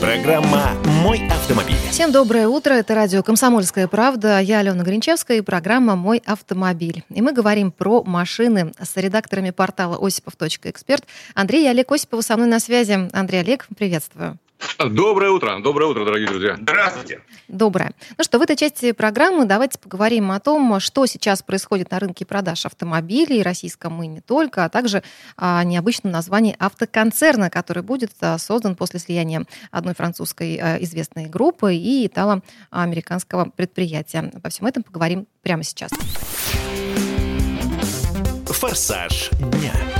Программа «Мой автомобиль». Всем доброе утро. Это радио «Комсомольская правда». Я Алена Гринчевская и программа «Мой автомобиль». И мы говорим про машины с редакторами портала осипов.эксперт. Андрей и Олег Осиповы со мной на связи. Андрей Олег, приветствую. Доброе утро. Доброе утро, дорогие друзья. Здравствуйте. Доброе. Ну что, в этой части программы давайте поговорим о том, что сейчас происходит на рынке продаж автомобилей, российском и не только, а также о необычном названии автоконцерна, который будет а, создан после слияния одной французской а, известной группы и итало-американского предприятия. Обо всем этом поговорим прямо сейчас. «Форсаж дня».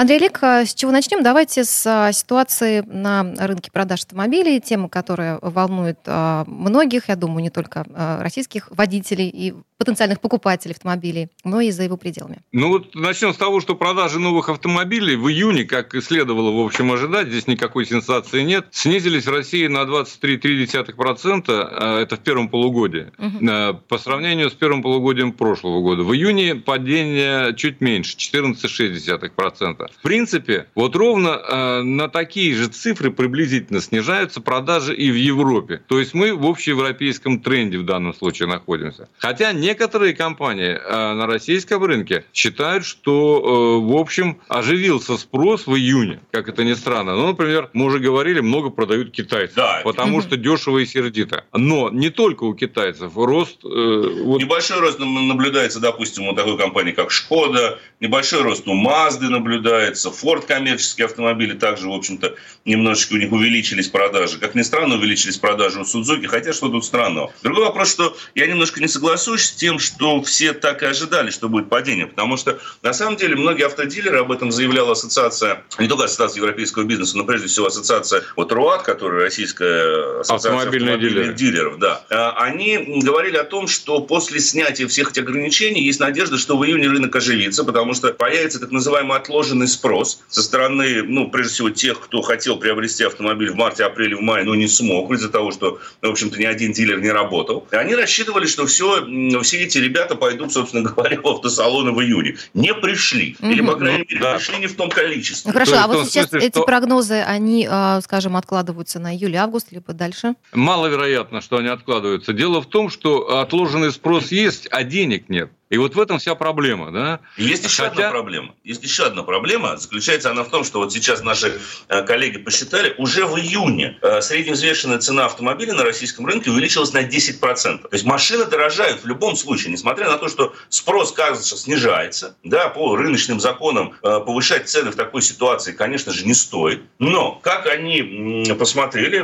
Андрей Олег, а с чего начнем? Давайте с а, ситуации на рынке продаж автомобилей, тема, которая волнует а, многих, я думаю, не только российских водителей и потенциальных покупателей автомобилей, но и за его пределами. Ну вот начнем с того, что продажи новых автомобилей в июне, как и следовало, в общем, ожидать, здесь никакой сенсации нет, снизились в России на 23,3%, это в первом полугодии, угу. по сравнению с первым полугодием прошлого года. В июне падение чуть меньше, 14,6%. В принципе, вот ровно э, на такие же цифры приблизительно снижаются продажи и в Европе. То есть мы в общеевропейском тренде в данном случае находимся. Хотя некоторые компании э, на российском рынке считают, что, э, в общем, оживился спрос в июне, как это ни странно. Ну, например, мы уже говорили, много продают китайцы, да. потому что дешево и сердито. Но не только у китайцев. Рост... Э, вот... Небольшой рост наблюдается, допустим, у такой компании, как Шкода, небольшой рост у Мазды наблюдается. Ford коммерческие автомобили также, в общем-то, немножечко у них увеличились продажи. Как ни странно, увеличились продажи у Судзуки, хотя что тут странного. Другой вопрос, что я немножко не соглашусь с тем, что все так и ожидали, что будет падение. Потому что, на самом деле, многие автодилеры, об этом заявляла ассоциация, не только ассоциация европейского бизнеса, но прежде всего ассоциация вот РУАТ, которая российская ассоциация автомобильных, автомобильных дилеров. да. А, они говорили о том, что после снятия всех этих ограничений есть надежда, что в июне рынок оживится, потому что появится так называемый отложенный спрос со стороны, ну, прежде всего, тех, кто хотел приобрести автомобиль в марте, апреле, в мае, но не смог из-за того, что, в общем-то, ни один дилер не работал. И они рассчитывали, что все, все эти ребята пойдут, собственно говоря, в автосалоны в июне. Не пришли. Или, по крайней мере, да. пришли не в том количестве. Ну, хорошо, а вот сейчас смысле, эти что... прогнозы, они, а, скажем, откладываются на июль-август, либо дальше? Маловероятно, что они откладываются. Дело в том, что отложенный спрос есть, а денег нет. И вот в этом вся проблема, да? Есть еще Хотя... одна проблема. Есть еще одна проблема. Заключается она в том, что вот сейчас наши э, коллеги посчитали, уже в июне э, средневзвешенная цена автомобиля на российском рынке увеличилась на 10%. То есть машины дорожают в любом случае, несмотря на то, что спрос, кажется, снижается. Да, по рыночным законам э, повышать цены в такой ситуации, конечно же, не стоит. Но как они посмотрели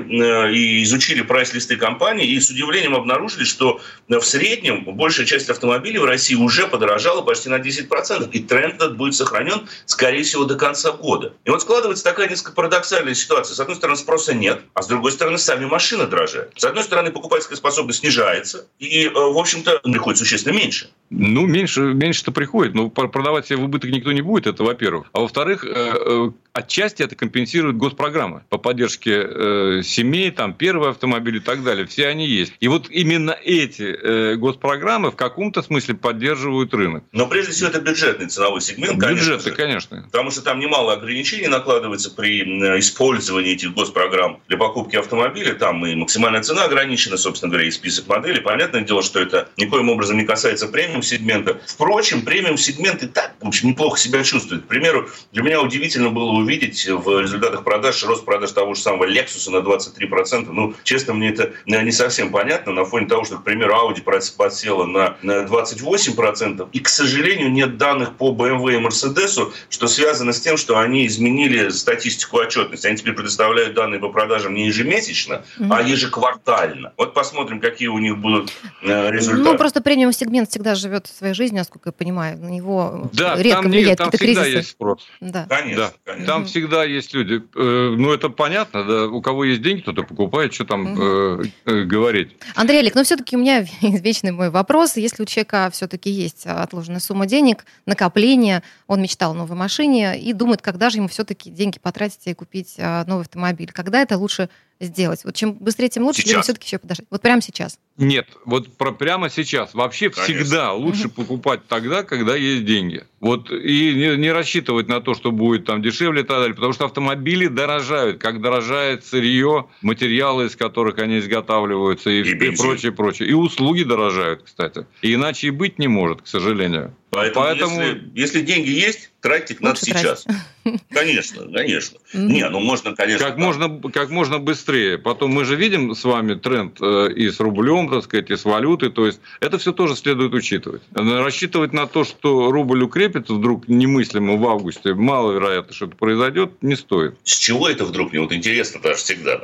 и изучили прайс-листы компании, и с удивлением обнаружили, что в среднем большая часть автомобилей в России уже подорожало почти на 10%. И тренд этот будет сохранен, скорее всего, до конца года. И вот складывается такая несколько парадоксальная ситуация. С одной стороны, спроса нет, а с другой стороны, сами машины дорожают. С одной стороны, покупательская способность снижается, и, э, в общем-то, приходит существенно меньше. Ну, меньше, меньше-то приходит. Но продавать себе в убыток никто не будет, это во-первых. А во-вторых, э, э, отчасти это компенсирует госпрограммы по поддержке семей, там, первый автомобиль и так далее. Все они есть. И вот именно эти госпрограммы в каком-то смысле поддерживают поддерживают рынок. Но прежде всего это бюджетный ценовой сегмент, конечно Бюджетный, же, конечно. Потому что там немало ограничений накладывается при использовании этих госпрограмм для покупки автомобиля. Там и максимальная цена ограничена, собственно говоря, и список моделей. Понятное дело, что это никоим образом не касается премиум-сегмента. Впрочем, премиум-сегмент и так, в общем, неплохо себя чувствует. К примеру, для меня удивительно было увидеть в результатах продаж рост продаж того же самого Lexus на 23%. Ну, честно, мне это не совсем понятно на фоне того, что, к примеру, Audi подсела на 28 8%. И, к сожалению, нет данных по BMW и Mercedes, что связано с тем, что они изменили статистику отчетности. Они теперь предоставляют данные по продажам не ежемесячно, mm-hmm. а ежеквартально. Вот посмотрим, какие у них будут э, результаты. Ну, просто премиум-сегмент всегда живет своей жизнью, насколько я понимаю. На него да, редко там, влияет там всегда кризисы. есть спрос. Да. Конечно, да. конечно. Там mm-hmm. всегда есть люди. Э, ну, это понятно, да. У кого есть деньги, кто-то покупает, что там mm-hmm. э, говорить. Андрей Олег, но все-таки у меня вечный мой вопрос. Если у человека все-таки все-таки есть отложенная сумма денег, накопление, он мечтал о новой машине и думает, когда же ему все-таки деньги потратить и купить а, новый автомобиль. Когда это лучше сделать? Вот чем быстрее, тем лучше, сейчас. или все-таки еще подождать? Вот прямо сейчас. Нет, вот про прямо сейчас. Вообще Конечно. всегда лучше покупать тогда, когда есть деньги. Вот и не, не рассчитывать на то, что будет там дешевле и так далее, потому что автомобили дорожают, как дорожает сырье, материалы, из которых они изготавливаются и, и, и прочее, прочее. И услуги дорожают, кстати. И иначе и быть не может, к сожалению. Поэтому, Поэтому... Если, если деньги есть, тратить их надо сейчас. Конечно, конечно. Не, ну можно, конечно. Как можно, как можно быстрее. Потом мы же видим с вами тренд э, и с рублем, так сказать, и с валютой. То есть это все тоже следует учитывать. Рассчитывать на то, что рубль укрепится вдруг немыслимо в августе, маловероятно, что это произойдет, не стоит. С чего это вдруг? Мне вот интересно даже всегда.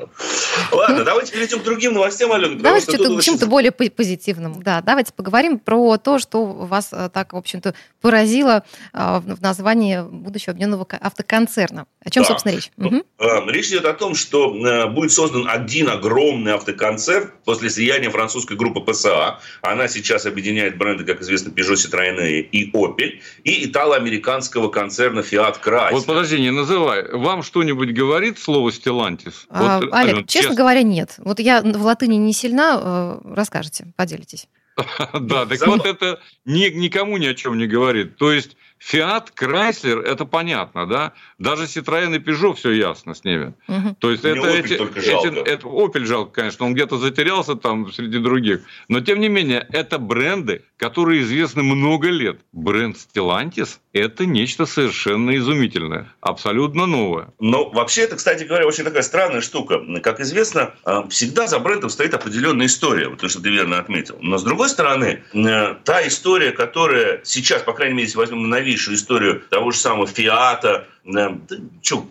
Ладно, давайте перейдем к другим новостям, Алена. Давайте к чему-то более позитивному. Да, давайте поговорим про то, что вас э, так, в общем-то, поразило э, в названии будущего объединенного автоконцерна. О чем, да. собственно, речь? Угу. Речь идет о том, что э, будет создан один огромный автоконцерн после слияния французской группы ПСА. Она сейчас объединяет бренды, как известно, Peugeot, Citroёn и Opel. И итало-американского концерна Fiat Chrysler. Вот подожди, не называй. Вам что-нибудь говорит слово Stellantis? А, вот, Олег, честно честно говоря, нет. Вот я в латыни не сильна. Э, расскажете, поделитесь. Да, так вот это никому ни о чем не говорит. То есть Фиат, Крайслер, это понятно, да? Даже Citroёn и Peugeot все ясно с ними. Угу. То есть это, эти, эти, это Opel жалко, конечно, он где-то затерялся там среди других. Но тем не менее, это бренды, которые известны много лет. Бренд Stellantis – это нечто совершенно изумительное, абсолютно новое. Но вообще это, кстати говоря, очень такая странная штука. Как известно, а, всегда за брендом стоит определенная история, вот то, что ты верно отметил. Но с другой стороны, э, та история, которая сейчас, по крайней мере, если возьмем на новейшую историю того же самого Фиата, что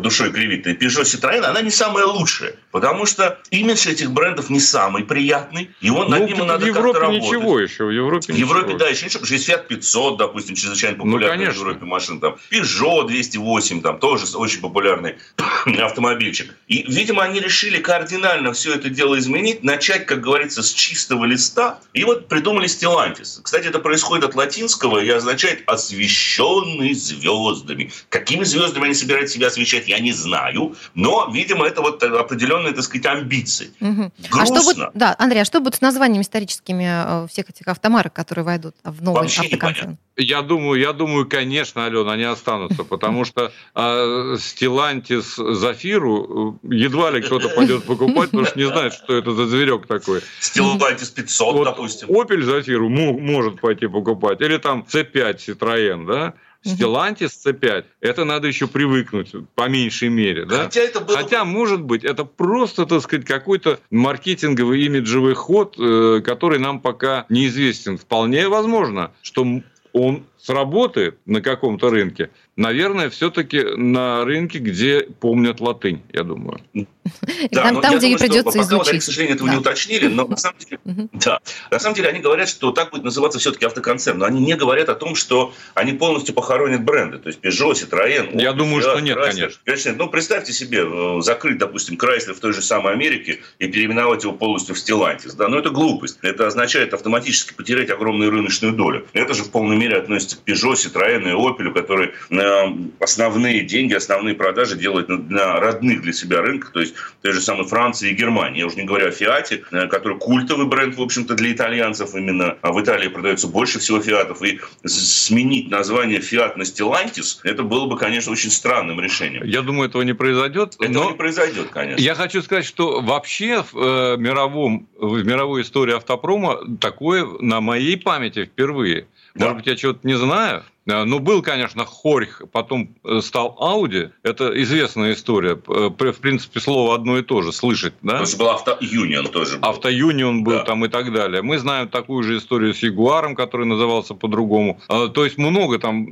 душой кривит, Peugeot Citroёn, она не самая лучшая. Потому что имидж этих брендов не самый приятный. И он ну, над ним надо как-то работать. В Европе ничего еще. В Европе, в Европе ничего. да, еще ничего. Потому что есть Fiat 500, допустим, чрезвычайно ну, популярный ну, в Европе машин. Там, Peugeot 208, там, тоже очень популярный автомобильчик. И, видимо, они решили кардинально все это дело изменить, начать, как говорится, с чистого листа. И вот придумали Stellantis. Кстати, это происходит от латинского и означает «освещенный звездами». Какими Какими звездами они собираются себя освещать, я не знаю. Но, видимо, это вот определенные, так сказать, амбиции. Угу. А что будет, да, Андрей, а что будет с названиями историческими э, всех этих автомарок, которые войдут в новый Вообще автоконцерн? Я думаю, я думаю, конечно, Алена, они останутся, потому что Стилантис Зафиру э, едва ли кто-то пойдет покупать, потому что не знает, что это за зверек такой. Стилантис 500, допустим. Opel Зафиру может пойти покупать, или там C5 Citroën, да? Stellantis C5, это надо еще привыкнуть, по меньшей мере. Да? Хотя, это было... Хотя, может быть, это просто, так сказать, какой-то маркетинговый имиджевый ход, э, который нам пока неизвестен. Вполне возможно, что он сработает на каком-то рынке, наверное, все-таки на рынке, где помнят латынь, я думаю. Да, там, там где не придется изучить. Пока, к сожалению, этого да. не уточнили, но на самом, деле, да, на самом деле они говорят, что так будет называться все-таки автоконцерн, но они не говорят о том, что они полностью похоронят бренды, то есть Peugeot, Citroёn. Я думаю, что нет, Chrysler. конечно. Конечно, ну представьте себе, э, закрыть, допустим, Chrysler в той же самой Америке и переименовать его полностью в Stellantis, да, но это глупость. Это означает автоматически потерять огромную рыночную долю. Это же в полной мере относится к Peugeot, Citroёn и Opel, которые э, основные деньги, основные продажи делают на родных для себя рынках, то есть той же самой Франции и Германии. Я уже не говорю о Фиате, э, который культовый бренд, в общем-то, для итальянцев именно. А в Италии продается больше всего Фиатов. И сменить название Фиат на Stellantis, это было бы, конечно, очень странным решением. Я думаю, этого не произойдет. Этого но... не произойдет, конечно. Я хочу сказать, что вообще в, э, мировом, в мировой истории автопрома такое на моей памяти впервые. Да. Может быть, я чего-то не знаю, ну, был, конечно, Хорьх, потом э, стал Ауди. Это известная история. Э, в принципе, слово одно и то же, слышать, да? Потому что был Автоюнион тоже. Был. Автоюнион был да. там и так далее. Мы знаем такую же историю с Ягуаром, который назывался по-другому. То есть, много там.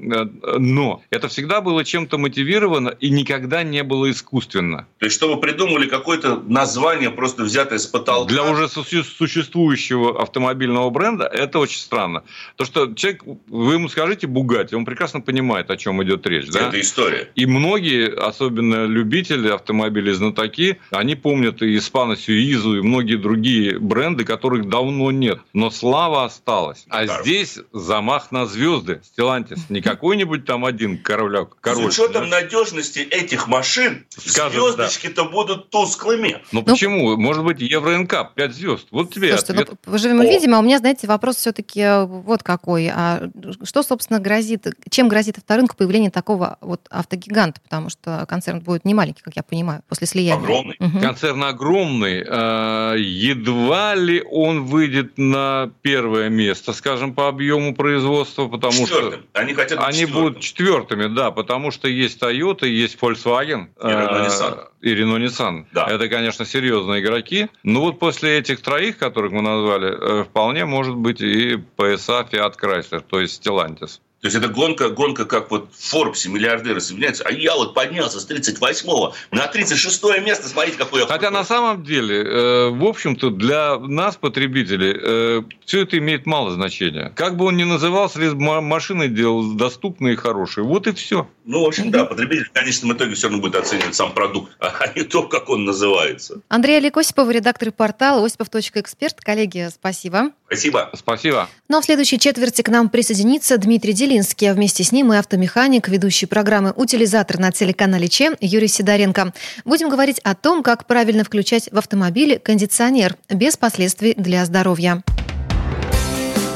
Но это всегда было чем-то мотивировано и никогда не было искусственно. То есть, чтобы придумали какое-то название, просто взятое с потолка? Для уже существующего автомобильного бренда это очень странно. То, что человек, вы ему скажите Бугатти, Бугатти, он прекрасно понимает, о чем идет речь. Да? Это история. И многие, особенно любители автомобилей, знатоки, они помнят и Испано Сюизу, и многие другие бренды, которых давно нет. Но слава осталась. А Даром. здесь замах на звезды. Стелантис. Не какой-нибудь там один королек. Король. С учетом надежности этих машин, звездочки-то да. будут тусклыми. Ну, ну почему? Может быть, Евро НК 5 звезд. Вот тебе Слушайте, ответ. Ну, поживем увидим. А у меня, знаете, вопрос все-таки э, вот какой. А что, собственно, грозит, чем грозит авторынку появление такого вот автогиганта? Потому что концерн будет не маленький, как я понимаю, после слияния. Огромный. Угу. Концерн огромный. А, едва ли он выйдет на первое место, скажем, по объему производства, потому Четвертым. что... Они хотят быть Они четвертым. будут четвертыми, да, потому что есть Toyota, есть Volkswagen. И Renault Nissan. И Renault Nissan. Да. Это, конечно, серьезные игроки. Но вот после этих троих, которых мы назвали, э, вполне может быть и PSA Fiat Chrysler, то есть Stellantis. То есть это гонка, гонка как вот в Форбсе миллиардеры соединяются, а я вот поднялся с 38 на 36 место, смотрите, какой я Хотя на самом деле, э, в общем-то, для нас, потребителей, э, все это имеет мало значения. Как бы он ни назывался, лишь машины делал доступные и хорошие. Вот и все. Ну, в общем, да, потребитель в конечном итоге все равно будет оценивать сам продукт, а не то, как он называется. Андрей Олег Осипов, редактор портала осипов.эксперт. Коллеги, спасибо. Спасибо. Спасибо. Ну а в следующей четверти к нам присоединится Дмитрий Делин Белинский, а вместе с ним и автомеханик, ведущий программы «Утилизатор» на телеканале ЧЕ Юрий Сидоренко. Будем говорить о том, как правильно включать в автомобиле кондиционер без последствий для здоровья.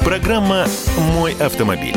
Программа «Мой автомобиль».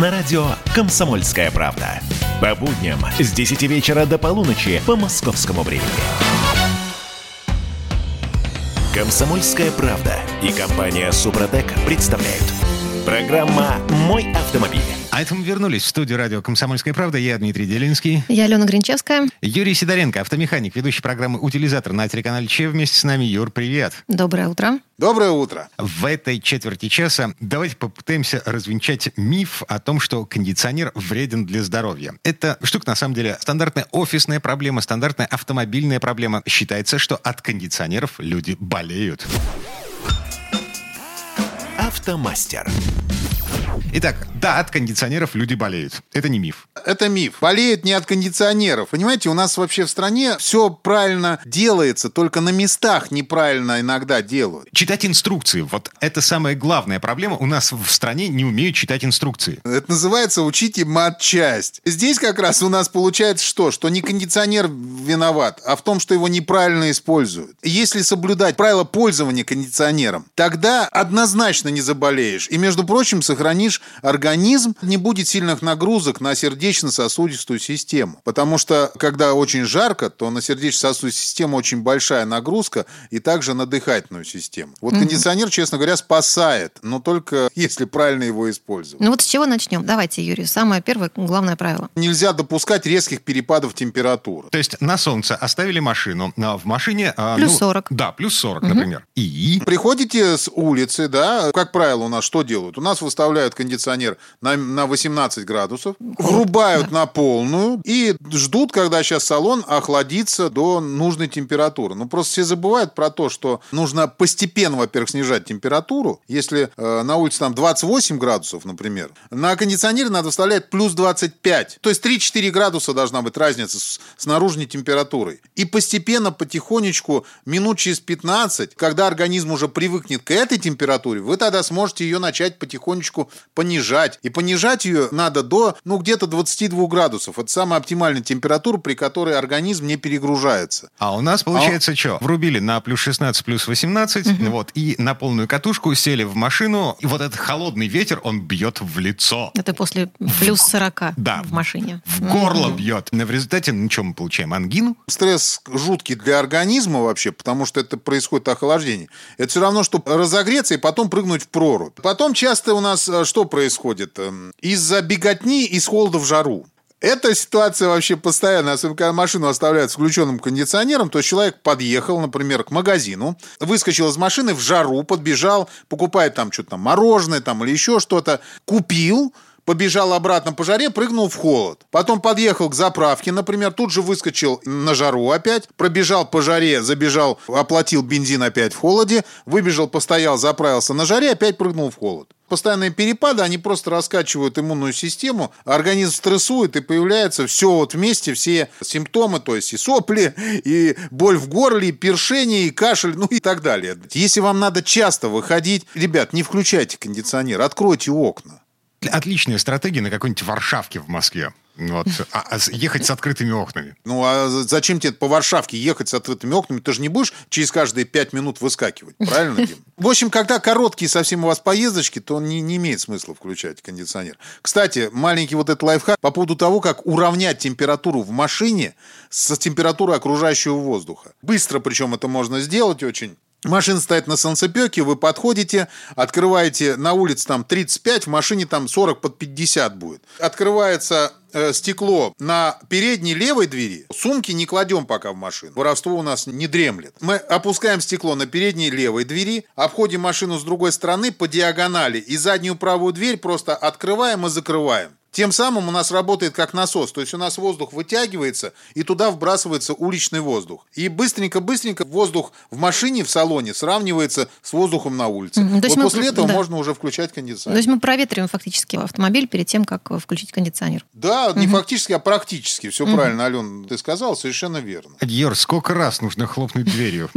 На радио «Комсомольская правда». По будням с 10 вечера до полуночи по московскому времени. «Комсомольская правда» и компания «Супротек» представляют. Программа «Мой автомобиль». А это мы вернулись в студию радио «Комсомольская правда». Я Дмитрий Делинский. Я Алена Гринчевская. Юрий Сидоренко, автомеханик, ведущий программы «Утилизатор» на телеканале ЧЕ. Вместе с нами. Юр, привет. Доброе утро. Доброе утро. В этой четверти часа давайте попытаемся развенчать миф о том, что кондиционер вреден для здоровья. Это штука, на самом деле, стандартная офисная проблема, стандартная автомобильная проблема. Считается, что от кондиционеров люди болеют. Автомастер. Итак, да, от кондиционеров люди болеют. Это не миф. Это миф. Болеют не от кондиционеров. Понимаете, у нас вообще в стране все правильно делается, только на местах неправильно иногда делают. Читать инструкции. Вот это самая главная проблема. У нас в стране не умеют читать инструкции. Это называется «учите матчасть». Здесь как раз у нас получается что? Что не кондиционер виноват, а в том, что его неправильно используют. Если соблюдать правила пользования кондиционером, тогда однозначно не заболеешь. И, между прочим, сохранишь организм, не будет сильных нагрузок на сердечно-сосудистую систему. Потому что, когда очень жарко, то на сердечно-сосудистую систему очень большая нагрузка и также на дыхательную систему. Вот кондиционер, честно говоря, спасает, но только если правильно его использовать. Ну вот с чего начнем? Давайте, Юрий, самое первое, главное правило. Нельзя допускать резких перепадов температуры. То есть на солнце оставили машину, а в машине... А, плюс ну, 40. Да, плюс 40, угу. например. И? Приходите с улицы, да, как правило, у нас что делают? У нас выставляют кондиционер на, на 18 градусов, врубают да. на полную и ждут, когда сейчас салон охладится до нужной температуры. Ну, просто все забывают про то, что нужно постепенно, во-первых, снижать температуру. Если э, на улице там 28 градусов, например, на кондиционере надо вставлять плюс 25. То есть 3-4 градуса должна быть разница с, с наружной температурой. И постепенно, потихонечку, минут через 15, когда организм уже привыкнет к этой температуре, вы тогда сможете ее начать потихонечку понижать. И понижать ее надо до, ну, где-то 22 градусов. Это самая оптимальная температура, при которой организм не перегружается. А у нас получается а... что? Врубили на плюс 16, плюс 18, угу. вот, и на полную катушку сели в машину, и вот этот холодный ветер, он бьет в лицо. Это после плюс 40 да, в машине. В горло угу. бьет. В результате, ну, что мы получаем? Ангину? Стресс жуткий для организма вообще, потому что это происходит охлаждение. Это все равно, что разогреться и потом прыгнуть в прорубь. Потом часто у нас э, что происходит? Эм, из-за беготни из холода в жару. Эта ситуация вообще постоянно, особенно когда машину оставляют с включенным кондиционером, то есть человек подъехал, например, к магазину, выскочил из машины в жару, подбежал, покупает там что-то мороженое там или еще что-то, купил, побежал обратно по жаре, прыгнул в холод. Потом подъехал к заправке, например, тут же выскочил на жару опять, пробежал по жаре, забежал, оплатил бензин опять в холоде, выбежал, постоял, заправился на жаре, опять прыгнул в холод. Постоянные перепады, они просто раскачивают иммунную систему, организм стрессует, и появляется все вот вместе, все симптомы, то есть и сопли, и боль в горле, и першение, и кашель, ну и так далее. Если вам надо часто выходить, ребят, не включайте кондиционер, откройте окна. Отличная стратегия на какой-нибудь Варшавке в Москве. Вот. А, а ехать с открытыми окнами. Ну, а зачем тебе по Варшавке ехать с открытыми окнами? Ты же не будешь через каждые пять минут выскакивать, правильно, Дим? В общем, когда короткие совсем у вас поездочки, то не, не имеет смысла включать кондиционер. Кстати, маленький вот этот лайфхак по поводу того, как уравнять температуру в машине с температурой окружающего воздуха. Быстро причем это можно сделать очень. Машина стоит на солнцепеке, вы подходите, открываете на улице там 35, в машине там 40 под 50 будет. Открывается э, стекло на передней левой двери. Сумки не кладем пока в машину. Воровство у нас не дремлет. Мы опускаем стекло на передней левой двери, обходим машину с другой стороны по диагонали и заднюю правую дверь просто открываем и закрываем. Тем самым у нас работает как насос, то есть у нас воздух вытягивается, и туда вбрасывается уличный воздух. И быстренько-быстренько воздух в машине, в салоне сравнивается с воздухом на улице. Mm-hmm. Вот мы, после этого да. можно уже включать кондиционер. То есть мы проветриваем фактически автомобиль перед тем, как включить кондиционер. Да, mm-hmm. не фактически, а практически. Все mm-hmm. правильно, Ален, ты сказал, совершенно верно. Йор, сколько раз нужно хлопнуть дверью?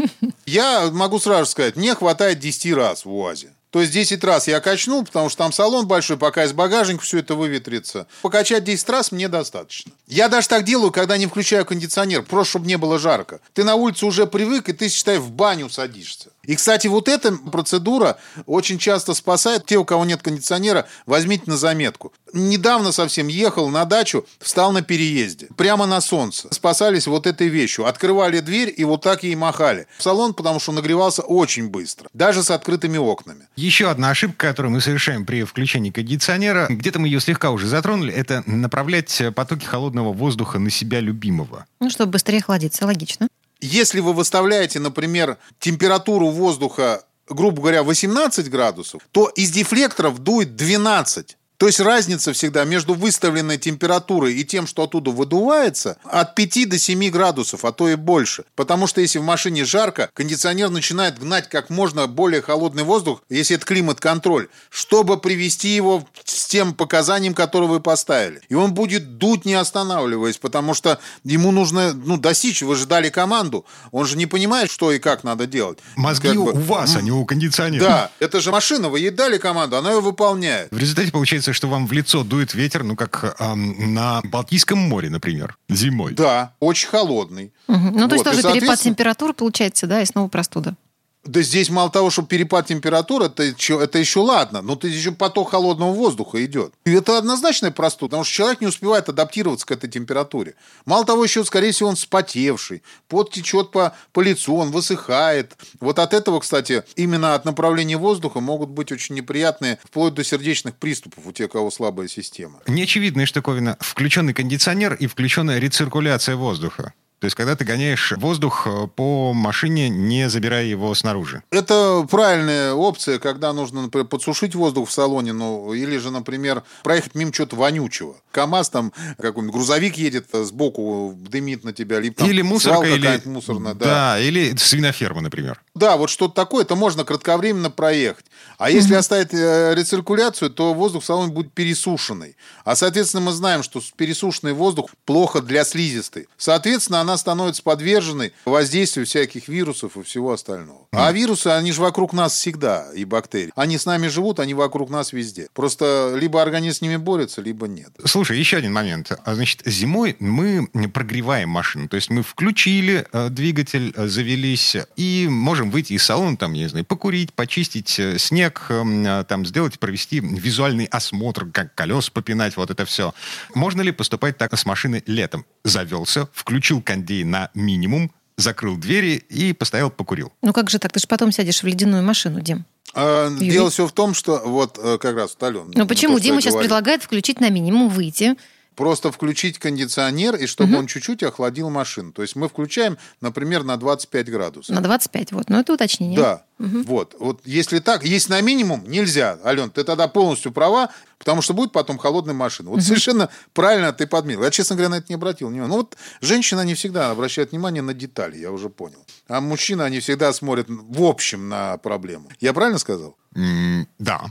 Я могу сразу сказать, мне хватает 10 раз в УАЗе. То есть 10 раз я качнул, потому что там салон большой, пока из багажника все это выветрится. Покачать 10 раз мне достаточно. Я даже так делаю, когда не включаю кондиционер, просто чтобы не было жарко. Ты на улице уже привык, и ты, считай, в баню садишься. И, кстати, вот эта процедура очень часто спасает. Те, у кого нет кондиционера, возьмите на заметку. Недавно совсем ехал на дачу, встал на переезде. Прямо на солнце. Спасались вот этой вещью. Открывали дверь и вот так ей махали. В салон, потому что нагревался очень быстро. Даже с открытыми окнами. Еще одна ошибка, которую мы совершаем при включении кондиционера, где-то мы ее слегка уже затронули, это направлять потоки холодного воздуха на себя любимого. Ну, чтобы быстрее охладиться, логично. Если вы выставляете, например, температуру воздуха, грубо говоря, 18 градусов, то из дефлекторов дует 12. То есть разница всегда между выставленной температурой и тем, что оттуда выдувается, от 5 до 7 градусов, а то и больше. Потому что если в машине жарко, кондиционер начинает гнать как можно более холодный воздух, если это климат-контроль, чтобы привести его с тем показанием, которое вы поставили. И он будет дуть, не останавливаясь, потому что ему нужно ну, достичь. Вы же дали команду. Он же не понимает, что и как надо делать. Мозги как бы... у вас, а не у кондиционера. Да, это же машина, вы ей дали команду, она ее выполняет. В результате получается получается, что вам в лицо дует ветер, ну, как эм, на Балтийском море, например, зимой. Да, очень холодный. Угу. Ну, вот. то есть тоже соответственно... перепад температуры получается, да, и снова простуда. Да здесь мало того, что перепад температуры, это, это еще ладно, но ты еще поток холодного воздуха идет. И это однозначная простуда, потому что человек не успевает адаптироваться к этой температуре. Мало того, еще, скорее всего, он спотевший, пот течет по, по лицу, он высыхает. Вот от этого, кстати, именно от направления воздуха могут быть очень неприятные, вплоть до сердечных приступов у тех, у кого слабая система. Неочевидная штуковина. Включенный кондиционер и включенная рециркуляция воздуха. То есть, когда ты гоняешь воздух э, по машине, не забирая его снаружи. Это правильная опция, когда нужно, например, подсушить воздух в салоне, ну, или же, например, проехать мимо чего-то вонючего. КАМАЗ там, какой-нибудь грузовик едет э, сбоку, дымит на тебя. Либо, там, или мусорка, или... мусорная, да. Да, или свиноферма, например. Да, вот что-то такое, это можно кратковременно проехать. А если mm-hmm. оставить э, рециркуляцию, то воздух в салоне будет пересушенный. А, соответственно, мы знаем, что пересушенный воздух плохо для слизистой. Соответственно, она становится подверженной воздействию всяких вирусов и всего остального. А вирусы, они же вокруг нас всегда, и бактерии. Они с нами живут, они вокруг нас везде. Просто либо организм с ними борется, либо нет. Слушай, еще один момент. А, значит, зимой мы прогреваем машину. То есть мы включили э, двигатель, э, завелись, и можем выйти из салона, там, не знаю, покурить, почистить э, снег, э, там, сделать, провести визуальный осмотр, как колес попинать, вот это все. Можно ли поступать так с машины летом? Завелся, включил кондей на минимум, закрыл двери и постоял, покурил. Ну как же так? Ты же потом сядешь в ледяную машину, Дим. А, дело все в том, что вот э, как раз Ален. Ну почему? Дима сейчас говорю. предлагает включить на минимум, выйти, просто включить кондиционер, и чтобы угу. он чуть-чуть охладил машину. То есть мы включаем, например, на 25 градусов. На 25, вот. Ну, это уточнение. Да. Угу. Вот. вот если так, есть на минимум, нельзя. Ален, ты тогда полностью права, потому что будет потом холодная машина. Вот угу. совершенно правильно ты подметил. Я, честно говоря, на это не обратил внимания. Ну вот женщина не всегда обращает внимание на детали, я уже понял. А мужчины, они всегда смотрят в общем на проблему. Я правильно сказал? Mm, да.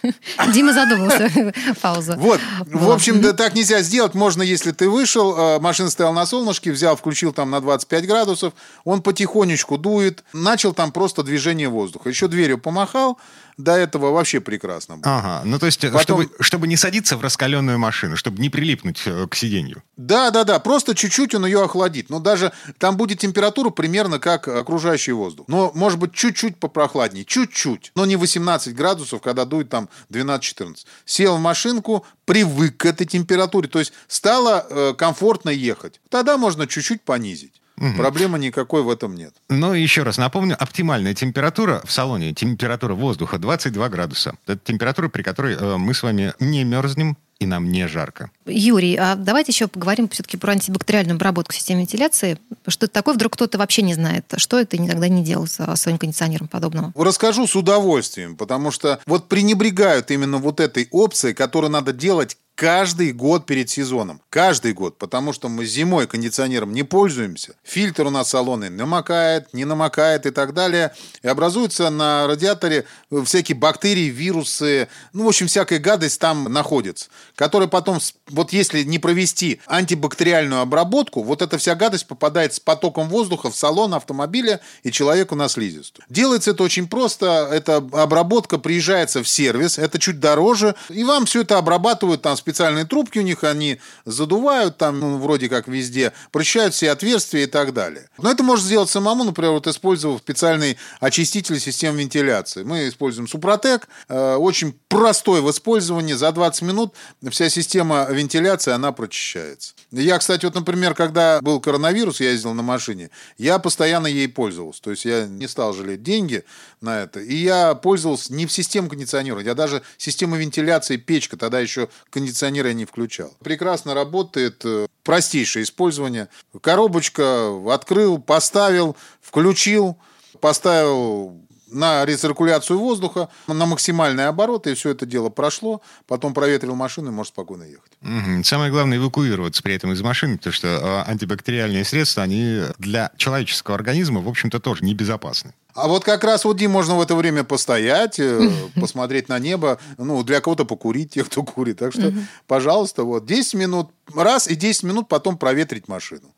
Дима задумался. Пауза. Вот. В общем, да, так нельзя сделать. Можно, если ты вышел, э, машина стояла на солнышке, взял, включил там на 25 градусов, он потихонечку дует, начал там просто движение воздуха. Еще дверью помахал, до этого вообще прекрасно было. Ага, ну то есть, э, Потом... чтобы, чтобы не садиться в раскаленную машину, чтобы не прилипнуть э, к сиденью. Да, да, да, просто чуть-чуть он ее охладит. Но даже там будет температура примерно как окружающий воздух. Но, может быть, чуть-чуть попрохладнее, чуть-чуть. Но не 18 градусов, когда дует там 12-14. Сел в машинку, привык к этой температуре, то есть стало э, комфортно ехать. Тогда можно чуть-чуть понизить. Угу. Проблемы никакой в этом нет. Но еще раз напомню, оптимальная температура в салоне, температура воздуха 22 градуса. Это температура, при которой э, мы с вами не мерзнем, и нам не жарко. Юрий, а давайте еще поговорим все-таки про антибактериальную обработку системы вентиляции. Что это такое, вдруг кто-то вообще не знает, что это и никогда не делал со своим кондиционером подобного? Расскажу с удовольствием, потому что вот пренебрегают именно вот этой опцией, которую надо делать каждый год перед сезоном. Каждый год, потому что мы зимой кондиционером не пользуемся. Фильтр у нас салоны намокает, не намокает и так далее. И образуются на радиаторе всякие бактерии, вирусы, ну, в общем, всякая гадость там находится, которая потом, вот если не провести антибактериальную обработку, вот эта вся гадость попадает с потоком воздуха в салон автомобиля и человеку на слизистую. Делается это очень просто. Эта обработка приезжается в сервис, это чуть дороже, и вам все это обрабатывают там специальные трубки у них, они задувают там, ну, вроде как везде, прочищают все отверстия и так далее. Но это можно сделать самому, например, вот использовав специальный очиститель систем вентиляции. Мы используем Супротек, э, очень простой в использовании, за 20 минут вся система вентиляции, она прочищается. Я, кстати, вот, например, когда был коронавирус, я ездил на машине, я постоянно ей пользовался. То есть я не стал жалеть деньги на это. И я пользовался не в систему кондиционера, я даже систему вентиляции, печка, тогда еще кондиционер кондиционер я не включал. Прекрасно работает, э, простейшее использование. Коробочка открыл, поставил, включил, поставил на рециркуляцию воздуха, на максимальные обороты, и все это дело прошло. Потом проветрил машину и может спокойно ехать. Угу. Самое главное эвакуироваться при этом из машины, потому что э, антибактериальные средства, они для человеческого организма, в общем-то, тоже небезопасны. А вот как раз вот, Дим, можно в это время постоять, э, посмотреть на небо, ну, для кого-то покурить, тех, кто курит. Так что, пожалуйста, вот 10 минут раз и 10 минут потом проветрить машину.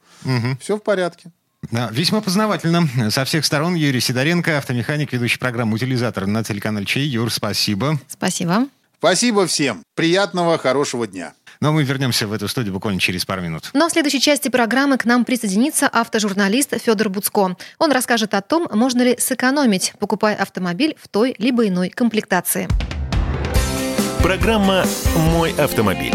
Все в порядке. Да, весьма познавательно. Со всех сторон Юрий Сидоренко, автомеханик, ведущий программу «Утилизатор» на телеканале Чей. Юр, спасибо. Спасибо. Спасибо всем. Приятного, хорошего дня. Но мы вернемся в эту студию буквально через пару минут. Но в следующей части программы к нам присоединится автожурналист Федор Буцко. Он расскажет о том, можно ли сэкономить, покупая автомобиль в той либо иной комплектации. Программа «Мой автомобиль».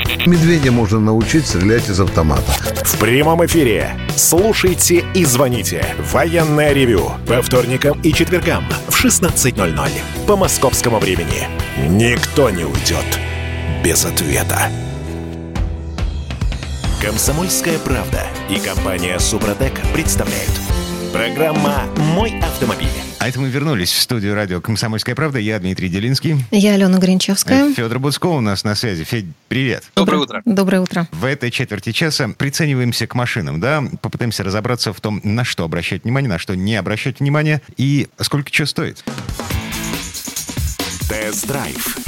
Медведя можно научить стрелять из автомата. В прямом эфире. Слушайте и звоните. Военное ревю. По вторникам и четвергам в 16.00 по московскому времени. Никто не уйдет без ответа. Комсомольская правда и компания Супротек представляют. Программа «Мой автомобиль». А это мы вернулись в студию радио «Комсомольская правда». Я Дмитрий Делинский. Я Алена Гринчевская. Федор Буцко у нас на связи. Федь, привет. Доброе утро. Доброе утро. В этой четверти часа прицениваемся к машинам, да? Попытаемся разобраться в том, на что обращать внимание, на что не обращать внимание и сколько что стоит. Тест-драйв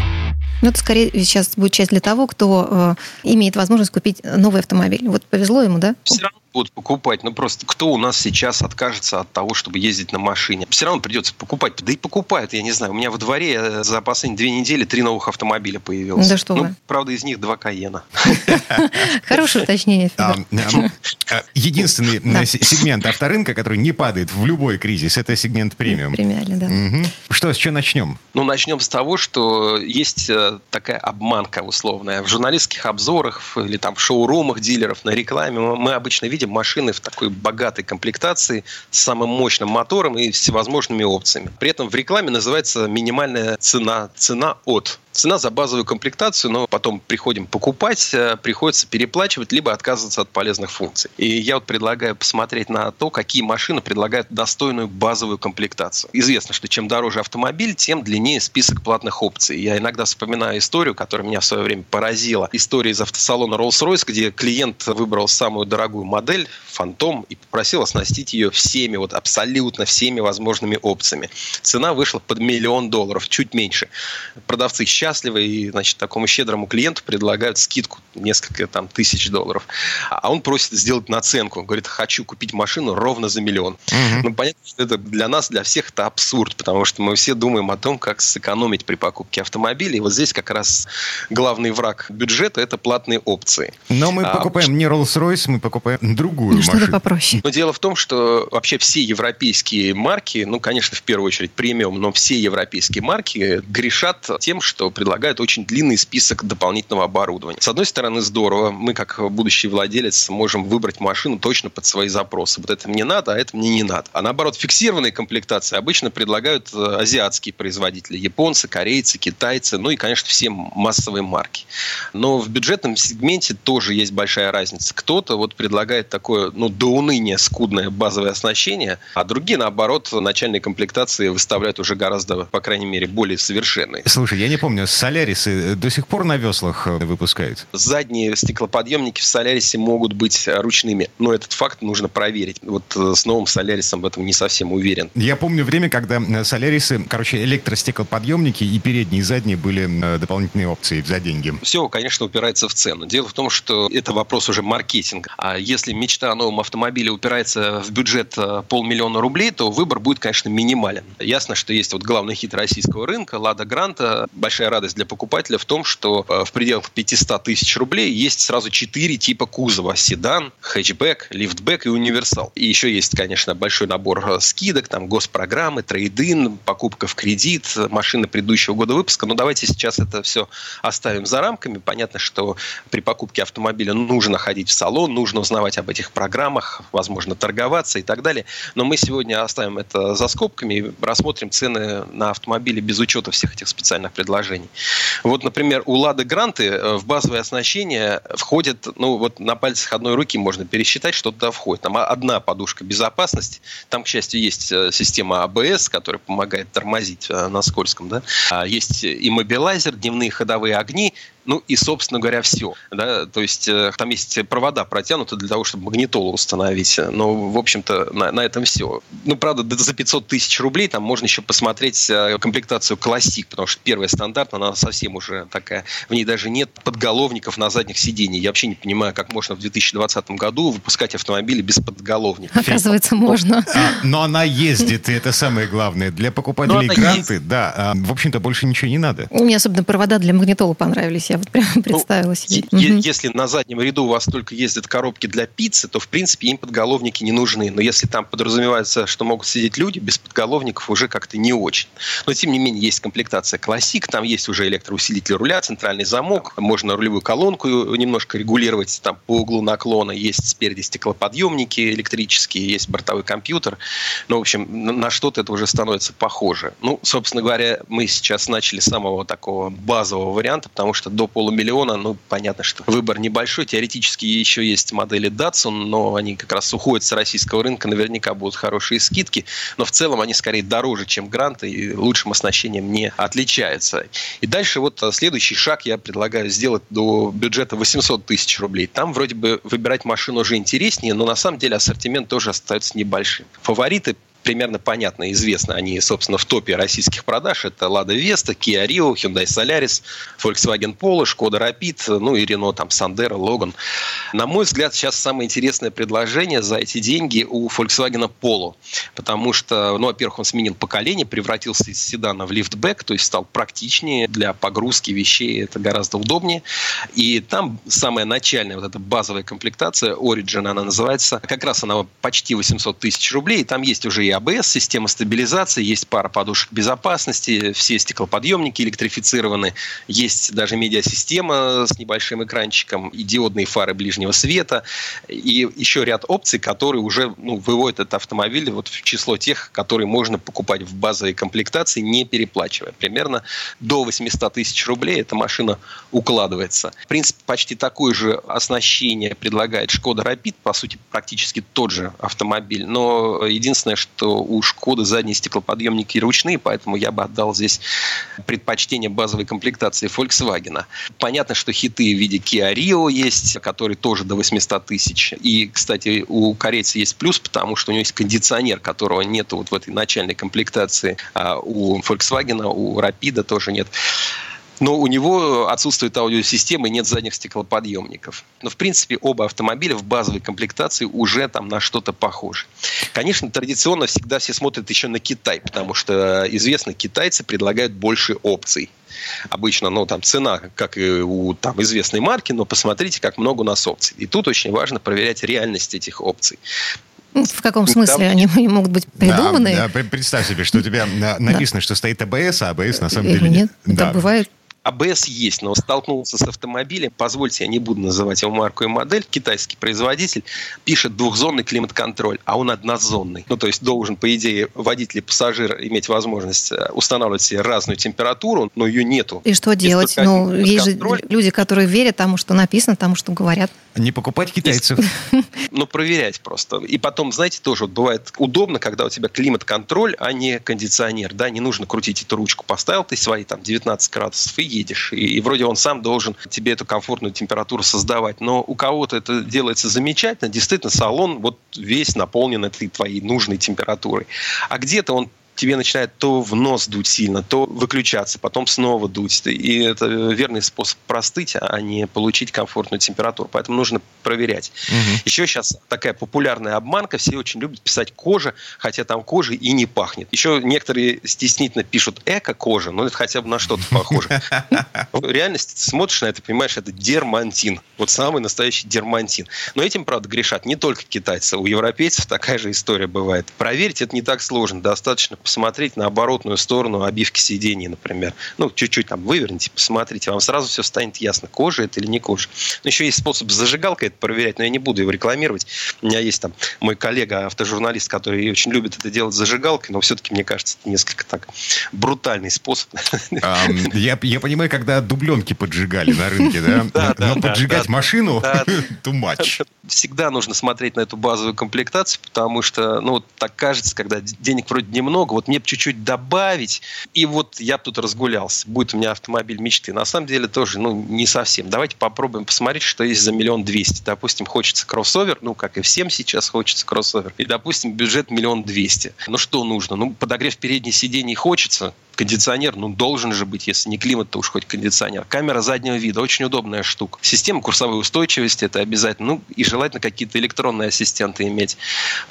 Ну, это скорее сейчас будет часть для того, кто э, имеет возможность купить новый автомобиль. Вот повезло ему, да? Все равно будут покупать. Ну, просто кто у нас сейчас откажется от того, чтобы ездить на машине? Все равно придется покупать. Да и покупают, я не знаю. У меня во дворе э, за последние две недели три новых автомобиля появилось. Да что ну, вы. Правда, из них два Каена. Хорошее уточнение, А, а, Единственный э, сегмент авторынка, который не падает в любой кризис, это сегмент премиум. Премиальный, да. Что, с чего начнем? Ну, начнем с того, что есть такая обманка условная. В журналистских обзорах или там в шоурумах дилеров на рекламе мы обычно видим машины в такой богатой комплектации с самым мощным мотором и всевозможными опциями. При этом в рекламе называется минимальная цена, цена от. Цена за базовую комплектацию, но потом приходим покупать, э, приходится переплачивать, либо отказываться от полезных функций. И я вот предлагаю посмотреть на то, какие машины предлагают достойную базовую комплектацию. Известно, что чем дороже автомобиль, тем длиннее список платных опций. Я иногда вспоминаю историю, которая меня в свое время поразила. История из автосалона Rolls-Royce, где клиент выбрал самую дорогую модель, Фантом, и попросил оснастить ее всеми, вот абсолютно всеми возможными опциями. Цена вышла под миллион долларов, чуть меньше. Продавцы счастливы и, значит, такому щедрому клиенту предлагают скидку несколько там тысяч долларов. А он просит сделать наценку. Он говорит, хочу купить машину ровно за миллион. Ну, понятно, что это для нас, для всех это абсурд, потому что мы все думаем о том, как сэкономить при покупке автомобиля. И вот здесь как раз главный враг бюджета – это платные опции. Но мы А, покупаем не Rolls-Royce, мы покупаем другую Ну, что-то машину. попроще. Но дело в том, что вообще все европейские марки, ну, конечно, в первую очередь премиум, но все европейские марки грешат тем, что предлагают очень длинный список дополнительного оборудования. С одной стороны, здорово. Мы, как будущий владелец, можем выбрать машину точно под свои запросы. Вот это мне надо, а это мне не надо. А наоборот, фиксированные комплектации обычно предлагают э, азиатские производители. Японцы, корейцы, китайцы, ну и, конечно, все массовые марки. Но в бюджетном сегменте тоже есть большая разница. Кто-то вот предлагает такое, ну, до уныния скудное базовое оснащение, а другие, наоборот, начальные комплектации выставляют уже гораздо, по крайней мере, более совершенные. Слушай, я не помню, Солярисы до сих пор на веслах э, выпускают? Задние стеклоподъемники в Солярисе могут быть э, ручными, но этот факт нужно проверить. Вот э, с новым Солярисом в этом не совсем уверен. Я помню время, когда э, Солярисы, короче, электростеклоподъемники и передние, и задние были э, дополнительные опции за деньги. Все, конечно, упирается в цену. Дело в том, что это вопрос уже маркетинга. А если мечта о новом автомобиле упирается в бюджет э, полмиллиона рублей, то выбор будет, конечно, минимален. Ясно, что есть вот главный хит российского рынка, Лада Гранта. Большая радость для покупателя в том, что э, в пределах 500 тысяч рублей есть сразу четыре типа кузова. Седан, хэтчбэк, лифтбэк и универсал. И еще есть, конечно, большой набор э, скидок, там госпрограммы, трейдин, покупка в кредит, э, машины предыдущего года выпуска. Но давайте сейчас это все оставим за рамками. Понятно, что при покупке автомобиля нужно ходить в салон, нужно узнавать об этих программах, возможно, торговаться и так далее. Но мы сегодня оставим это за скобками и рассмотрим цены на автомобили без учета всех этих специальных предложений. Вот, например, у Лады Гранты э, в базовое оснащение входит, ну вот на пальцах одной руки можно пересчитать, что туда входит. Там одна подушка безопасности, там, к счастью, есть э, система АБС, которая помогает тормозить э, на скользком, да. А Есть иммобилайзер, дневные ходовые огни, ну и, собственно говоря, все. Да? То есть э, там есть провода протянуты для того, чтобы магнитолу установить. Но, в общем-то, на, на этом все. Ну, правда, да- за 500 тысяч рублей там можно еще посмотреть э, комплектацию классик, потому что первая стандарт, она совсем уже такая. В ней даже нет подголовников на задних сиденьях. Я вообще не понимаю, как можно в 2020 году выпускать автомобили без подголовников. Оказывается, можно. А, но она ездит, и это самое главное. Для покупателей Гранты, да, а, в общем-то, больше ничего не надо. Мне особенно провода для магнитолы понравились. Я вот прям представила себе. Е-. Если на заднем ряду у вас только ездят коробки для пиццы, то, в принципе, им подголовники не нужны. Но если там подразумевается, что могут сидеть люди, без подголовников уже как-то не очень. Но, тем не менее, есть комплектация классик, там есть уже электроусилитель руля, центральный замок, можно рулевую колонку немножко регулировать там по углу наклона, есть спереди стеклоподъемники электрические, есть бортовой компьютер. Ну, в общем, на что-то это уже становится похоже. Ну, собственно говоря, мы сейчас начали с самого такого базового варианта, потому что до полумиллиона, ну, понятно, что выбор небольшой. Теоретически еще есть модели Datsun, но они как раз уходят с российского рынка, наверняка будут хорошие скидки, но в целом они скорее дороже, чем гранты, и лучшим оснащением не отличаются. И дальше вот а, следующий шаг я предлагаю сделать до бюджета 800 тысяч рублей. Там вроде бы выбирать машину уже интереснее, но на самом деле ассортимент тоже остается небольшим. Фавориты примерно понятно, известно. Они, собственно, в топе российских продаж. Это Lada Vesta, Kia Rio, Hyundai Solaris, Volkswagen Polo, Skoda Rapid, ну и Renault, там, Sandero, Logan. На мой взгляд, сейчас самое интересное предложение за эти деньги у Volkswagen Polo. Потому что, ну, во-первых, он сменил поколение, превратился из седана в лифтбэк, то есть стал практичнее для погрузки вещей, это гораздо удобнее. И там самая начальная вот эта базовая комплектация, Origin она называется, как раз она почти 800 тысяч рублей, и там есть уже и ABS, система стабилизации, есть пара подушек безопасности, все стеклоподъемники электрифицированы, есть даже медиасистема с небольшим экранчиком и диодные фары ближнего света, и еще ряд опций, которые уже ну, выводят этот автомобиль вот в число тех, которые можно покупать в базовой комплектации, не переплачивая. Примерно до 800 тысяч рублей эта машина укладывается. В принципе, почти такое же оснащение предлагает Шкода Rapid, по сути, практически тот же автомобиль, но единственное, что у Шкоды задние стеклоподъемники ручные, поэтому я бы отдал здесь предпочтение базовой комплектации Volkswagen. Понятно, что хиты в виде Kia Rio есть, который тоже до 800 тысяч. И, кстати, у корейца есть плюс, потому что у него есть кондиционер, которого нет вот в этой начальной комплектации. А у Volkswagen, у Rapid тоже нет но у него отсутствует аудиосистема и нет задних стеклоподъемников. Но, в принципе, оба автомобиля в базовой комплектации уже там на что-то похожи. Конечно, традиционно всегда все смотрят еще на Китай, потому что известно, китайцы предлагают больше опций. Обычно, ну, там цена, как и у там, известной марки, но посмотрите, как много у нас опций. И тут очень важно проверять реальность этих опций. В каком смысле там... они могут быть придуманы? Да, да, представь себе, что у тебя написано, да. что стоит АБС, а АБС на самом Или деле нет. Да. Это бывает АБС есть, но столкнулся с автомобилем, позвольте, я не буду называть его марку и модель, китайский производитель пишет двухзонный климат-контроль, а он однозонный. Ну, то есть должен, по идее, водитель и пассажир иметь возможность э, устанавливать себе разную температуру, но ее нету. И что делать? Ну, есть же люди, которые верят тому, что написано, тому, что говорят. Не покупать китайцев. Ну, проверять просто. И потом, знаете, тоже вот бывает удобно, когда у тебя климат-контроль, а не кондиционер. Да, не нужно крутить эту ручку. Поставил ты свои там 19 градусов и едешь. И, и вроде он сам должен тебе эту комфортную температуру создавать. Но у кого-то это делается замечательно. Действительно, салон вот весь наполнен этой твоей нужной температурой. А где-то он тебе начинает то в нос дуть сильно, то выключаться, потом снова дуть. И это верный способ простыть, а не получить комфортную температуру. Поэтому нужно проверять. Угу. Еще сейчас такая популярная обманка. Все очень любят писать кожа, хотя там кожа и не пахнет. Еще некоторые стеснительно пишут эко-кожа, но это хотя бы на что-то похоже. В реальности ты смотришь на это, понимаешь, это дермантин. Вот самый настоящий дермантин. Но этим, правда, грешат не только китайцы. У европейцев такая же история бывает. Проверить это не так сложно. Достаточно посмотреть на оборотную сторону обивки сидений, например. Ну, чуть-чуть там выверните, посмотрите, вам сразу все станет ясно, кожа это или не кожа. Но еще есть способ с зажигалкой это проверять, но я не буду его рекламировать. У меня есть там мой коллега, автожурналист, который очень любит это делать с зажигалкой, но все-таки, мне кажется, это несколько так брутальный способ. Я, я понимаю, когда дубленки поджигали на рынке, да? Но поджигать машину too much. Всегда нужно смотреть на эту базовую комплектацию, потому что, ну, так кажется, когда денег вроде немного, вот мне чуть-чуть добавить, и вот я тут разгулялся, будет у меня автомобиль мечты. На самом деле тоже, ну, не совсем. Давайте попробуем посмотреть, что есть за миллион двести. Допустим, хочется кроссовер, ну, как и всем сейчас хочется кроссовер. И, допустим, бюджет миллион двести. Ну, что нужно? Ну, подогрев передней сидений хочется, кондиционер, ну, должен же быть, если не климат, то уж хоть кондиционер. Камера заднего вида, очень удобная штука. Система курсовой устойчивости, это обязательно. Ну, и желательно какие-то электронные ассистенты иметь.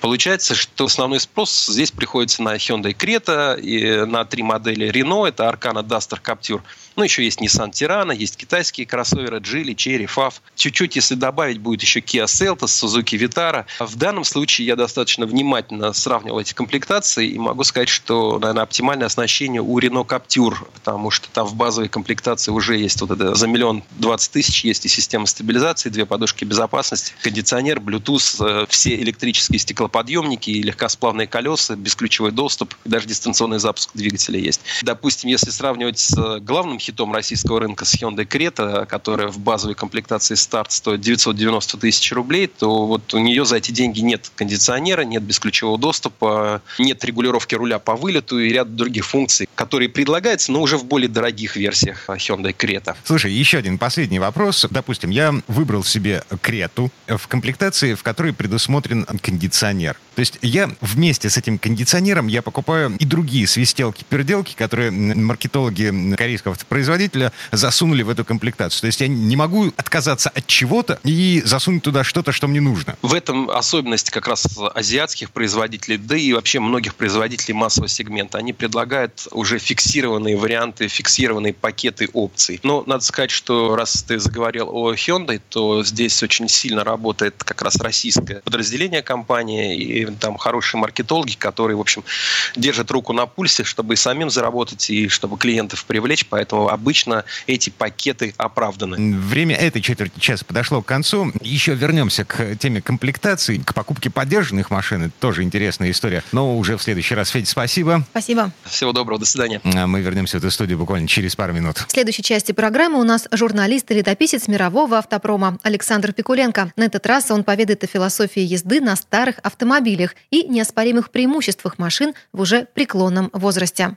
Получается, что основной спрос здесь приходится на Hyundai Creta и на три модели Renault. Это Arcana, Duster, Captur. Ну, еще есть Nissan Tirana, есть китайские кроссоверы Geely, Cherry, FAV. Чуть-чуть, если добавить, будет еще Kia Seltos, Suzuki Vitara. В данном случае я достаточно внимательно сравнивал эти комплектации и могу сказать, что, наверное, оптимальное оснащение у Renault Captur, потому что там в базовой комплектации уже есть вот это за миллион двадцать тысяч есть и система стабилизации, две подушки безопасности, кондиционер, Bluetooth, э, все электрические стеклоподъемники, легкосплавные колеса, бесключевой доступ, даже дистанционный запуск двигателя есть. Допустим, если сравнивать с главным хитом российского рынка с Hyundai Creta, которая в базовой комплектации старт стоит 990 тысяч рублей, то вот у нее за эти деньги нет кондиционера, нет бесключевого доступа, нет регулировки руля по вылету и ряд других функций, которые предлагаются, но уже в более дорогих версиях Hyundai Creta. Слушай, еще один последний вопрос. Допустим, я выбрал себе Крету в комплектации, в которой предусмотрен кондиционер. То есть я вместе с этим кондиционером я покупаю и другие свистелки-перделки, которые маркетологи корейского производителя засунули в эту комплектацию. То есть я не могу отказаться от чего-то и засунуть туда что-то, что мне нужно. В этом особенность как раз азиатских производителей, да и вообще многих производителей массового сегмента. Они предлагают уже фиксированные варианты, фиксированные пакеты опций. Но надо сказать, что раз ты заговорил о Hyundai, то здесь очень сильно работает как раз российское подразделение компании, и там хорошие маркетологи, которые, в общем, держат руку на пульсе, чтобы и самим заработать, и чтобы клиентов привлечь, поэтому обычно эти пакеты оправданы. Время этой четверти часа подошло к концу. Еще вернемся к теме комплектации, к покупке поддержанных машин. Это тоже интересная история. Но уже в следующий раз. Федя, спасибо. Спасибо. Всего доброго, до свидания. А мы вернемся в эту студию буквально через пару минут. В следующей части программы у нас журналист и летописец мирового автопрома Александр Пикуленко. На этот раз он поведает о философии езды на старых автомобилях и неоспоримых преимуществах машин в уже преклонном возрасте.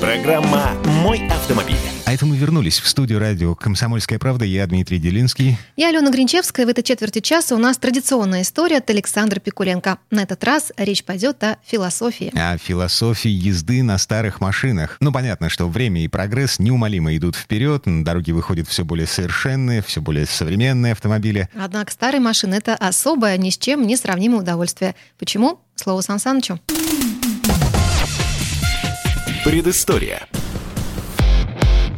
Программа «Мой автомобиль». А это мы вернулись в студию радио «Комсомольская правда». Я Дмитрий Делинский. Я Алена Гринчевская. В этой четверти часа у нас традиционная история от Александра Пикуленко. На этот раз речь пойдет о философии. О философии езды на старых машинах. Ну, понятно, что время и прогресс неумолимо идут вперед. На дороге выходят все более совершенные, все более современные автомобили. Однако старые машины – это особое, ни с чем не сравнимое удовольствие. Почему? Слово Сан Санычу. Предыстория.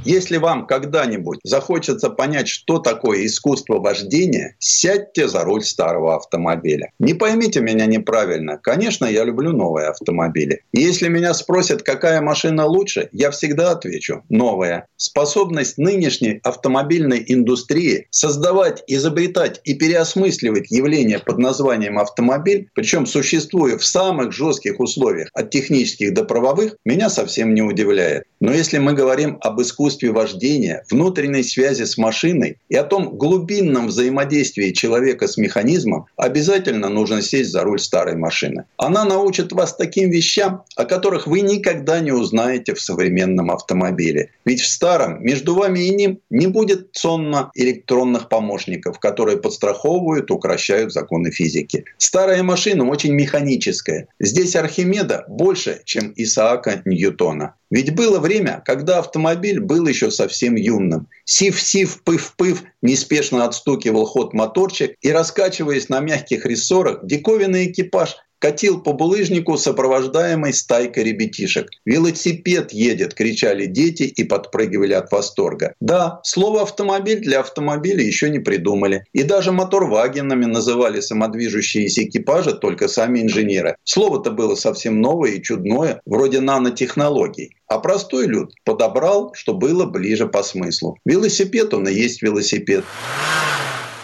Если вам когда-нибудь захочется понять, что такое искусство вождения, сядьте за руль старого автомобиля. Не поймите меня неправильно. Конечно, я люблю новые автомобили. И если меня спросят, какая машина лучше, я всегда отвечу – новая. Способность нынешней автомобильной индустрии создавать, изобретать и переосмысливать явления под названием автомобиль, причем существуя в самых жестких условиях, от технических до правовых, меня совсем не удивляет. Но если мы говорим об искусстве искусстве вождения, внутренней связи с машиной и о том глубинном взаимодействии человека с механизмом, обязательно нужно сесть за руль старой машины. Она научит вас таким вещам, о которых вы никогда не узнаете в современном автомобиле. Ведь в старом между вами и ним не будет сонно-электронных помощников, которые подстраховывают, укращают законы физики. Старая машина очень механическая. Здесь Архимеда больше, чем Исаака Ньютона. Ведь было время, когда автомобиль был еще совсем юным. Сив-сив, пыв-пыв, неспешно отстукивал ход моторчик и, раскачиваясь на мягких рессорах, диковинный экипаж катил по булыжнику, сопровождаемый стайкой ребятишек. «Велосипед едет!» – кричали дети и подпрыгивали от восторга. Да, слово «автомобиль» для автомобиля еще не придумали. И даже моторвагенами называли самодвижущиеся экипажи только сами инженеры. Слово-то было совсем новое и чудное, вроде нанотехнологий. А простой люд подобрал, что было ближе по смыслу. Велосипед он и есть велосипед.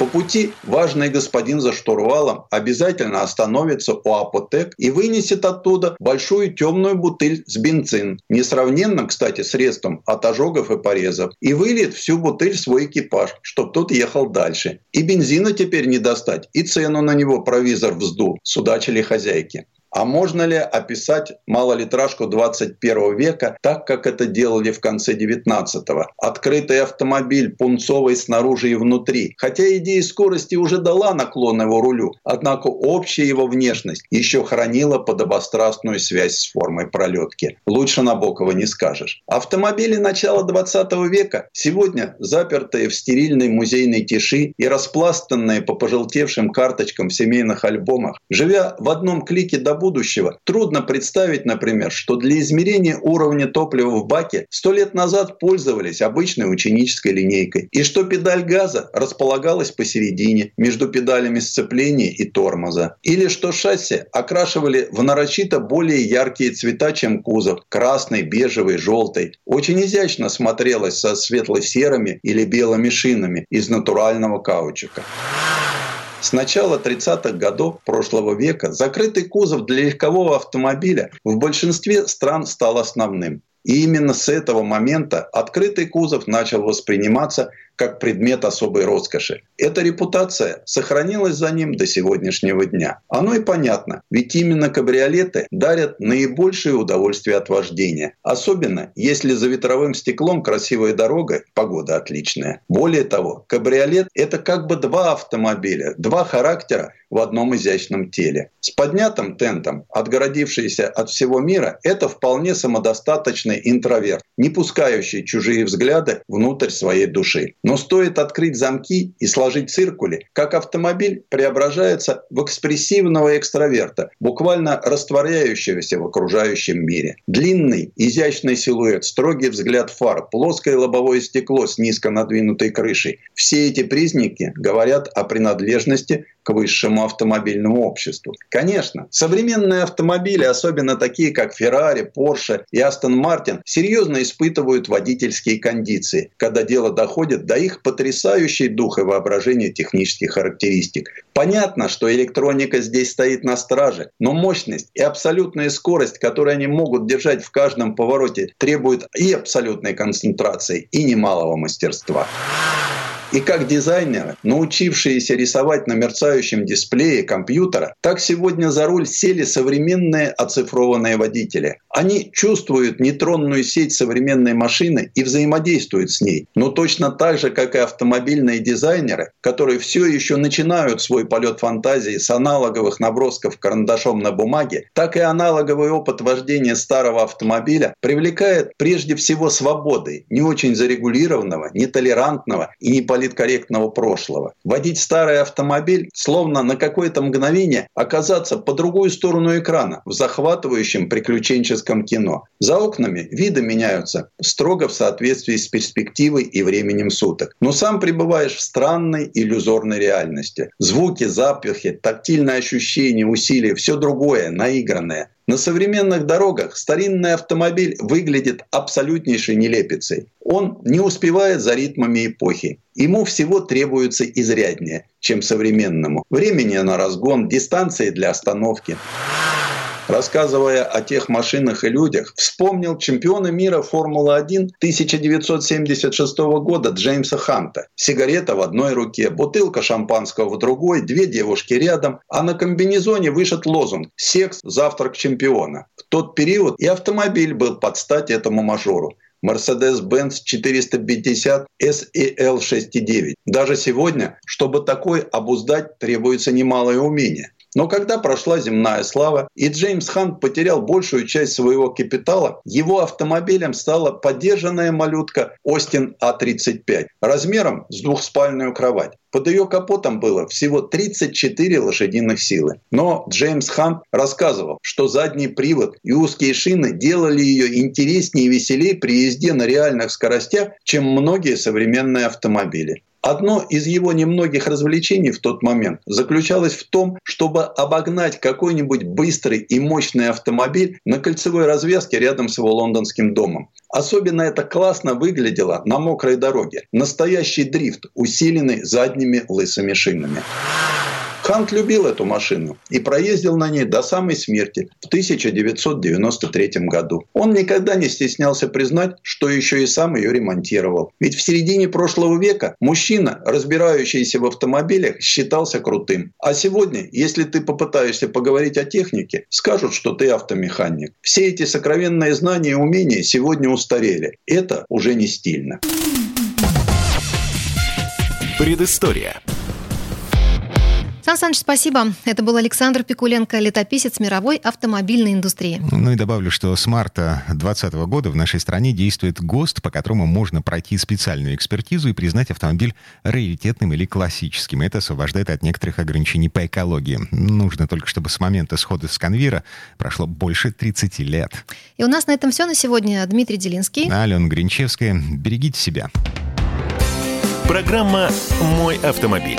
По пути важный господин за штурвалом обязательно остановится у апотек и вынесет оттуда большую темную бутыль с бензин, несравненно, кстати, средством от ожогов и порезов, и выльет всю бутыль в свой экипаж, чтоб тот ехал дальше. И бензина теперь не достать, и цену на него провизор вздул, судачили хозяйки. А можно ли описать малолитражку 21 века так, как это делали в конце 19-го? Открытый автомобиль, пунцовый снаружи и внутри. Хотя идея скорости уже дала наклон его рулю, однако общая его внешность еще хранила подобострастную связь с формой пролетки. Лучше Набокова не скажешь. Автомобили начала 20 века сегодня запертые в стерильной музейной тиши и распластанные по пожелтевшим карточкам в семейных альбомах, живя в одном клике до будущего, трудно представить, например, что для измерения уровня топлива в баке сто лет назад пользовались обычной ученической линейкой, и что педаль газа располагалась посередине между педалями сцепления и тормоза, или что шасси окрашивали в нарочито более яркие цвета, чем кузов – красный, бежевый, желтый. Очень изящно смотрелось со светло-серыми или белыми шинами из натурального каучука. С начала 30-х годов прошлого века закрытый кузов для легкового автомобиля в большинстве стран стал основным. И именно с этого момента открытый кузов начал восприниматься как предмет особой роскоши. Эта репутация сохранилась за ним до сегодняшнего дня. Оно и понятно, ведь именно кабриолеты дарят наибольшее удовольствие от вождения. Особенно, если за ветровым стеклом красивая дорога, погода отличная. Более того, кабриолет – это как бы два автомобиля, два характера в одном изящном теле. С поднятым тентом, отгородившийся от всего мира, это вполне самодостаточный интроверт, не пускающий чужие взгляды внутрь своей души. Но стоит открыть замки и сложить циркули, как автомобиль преображается в экспрессивного экстраверта, буквально растворяющегося в окружающем мире. Длинный, изящный силуэт, строгий взгляд фар, плоское лобовое стекло с низко надвинутой крышей. Все эти признаки говорят о принадлежности к высшему автомобильному обществу. Конечно, современные автомобили, особенно такие как Ferrari, Porsche и Aston Martin, серьезно испытывают водительские кондиции, когда дело доходит до их потрясающей дух и воображения технических характеристик. Понятно, что электроника здесь стоит на страже, но мощность и абсолютная скорость, которые они могут держать в каждом повороте, требуют и абсолютной концентрации, и немалого мастерства. И как дизайнеры, научившиеся рисовать на мерцающем дисплее компьютера, так сегодня за руль сели современные оцифрованные водители. Они чувствуют нейтронную сеть современной машины и взаимодействуют с ней. Но точно так же, как и автомобильные дизайнеры, которые все еще начинают свой полет фантазии с аналоговых набросков карандашом на бумаге, так и аналоговый опыт вождения старого автомобиля привлекает прежде всего свободой, не очень зарегулированного, нетолерантного и не политкорректного прошлого. Водить старый автомобиль, словно на какое-то мгновение оказаться по другую сторону экрана в захватывающем приключенческом кино. За окнами виды меняются строго в соответствии с перспективой и временем суток. Но сам пребываешь в странной иллюзорной реальности. Звуки, запахи, тактильные ощущения, усилия – все другое, наигранное. На современных дорогах старинный автомобиль выглядит абсолютнейшей нелепицей. Он не успевает за ритмами эпохи. Ему всего требуется изряднее, чем современному. Времени на разгон, дистанции для остановки рассказывая о тех машинах и людях, вспомнил чемпиона мира Формулы-1 1976 года Джеймса Ханта. Сигарета в одной руке, бутылка шампанского в другой, две девушки рядом, а на комбинезоне вышит лозунг «Секс – завтрак чемпиона». В тот период и автомобиль был под стать этому мажору. Mercedes-Benz 450 SEL 6.9. Даже сегодня, чтобы такой обуздать, требуется немалое умение. Но когда прошла земная слава, и Джеймс Хант потерял большую часть своего капитала, его автомобилем стала поддержанная малютка Остин А35 размером с двухспальную кровать. Под ее капотом было всего 34 лошадиных силы. Но Джеймс Хант рассказывал, что задний привод и узкие шины делали ее интереснее и веселее при езде на реальных скоростях, чем многие современные автомобили. Одно из его немногих развлечений в тот момент заключалось в том, чтобы обогнать какой-нибудь быстрый и мощный автомобиль на кольцевой развязке рядом с его лондонским домом. Особенно это классно выглядело на мокрой дороге. Настоящий дрифт, усиленный задними лысыми шинами. Хант любил эту машину и проездил на ней до самой смерти в 1993 году. Он никогда не стеснялся признать, что еще и сам ее ремонтировал. Ведь в середине прошлого века мужчина, разбирающийся в автомобилях, считался крутым. А сегодня, если ты попытаешься поговорить о технике, скажут, что ты автомеханик. Все эти сокровенные знания и умения сегодня устарели. Это уже не стильно. Предыстория. Сан Саныч, спасибо. Это был Александр Пикуленко, летописец мировой автомобильной индустрии. Ну и добавлю, что с марта 2020 года в нашей стране действует ГОСТ, по которому можно пройти специальную экспертизу и признать автомобиль раритетным или классическим. Это освобождает от некоторых ограничений по экологии. Нужно только, чтобы с момента схода с конвейера прошло больше 30 лет. И у нас на этом все на сегодня. Дмитрий Делинский. Алена Гринчевская. Берегите себя. Программа «Мой автомобиль».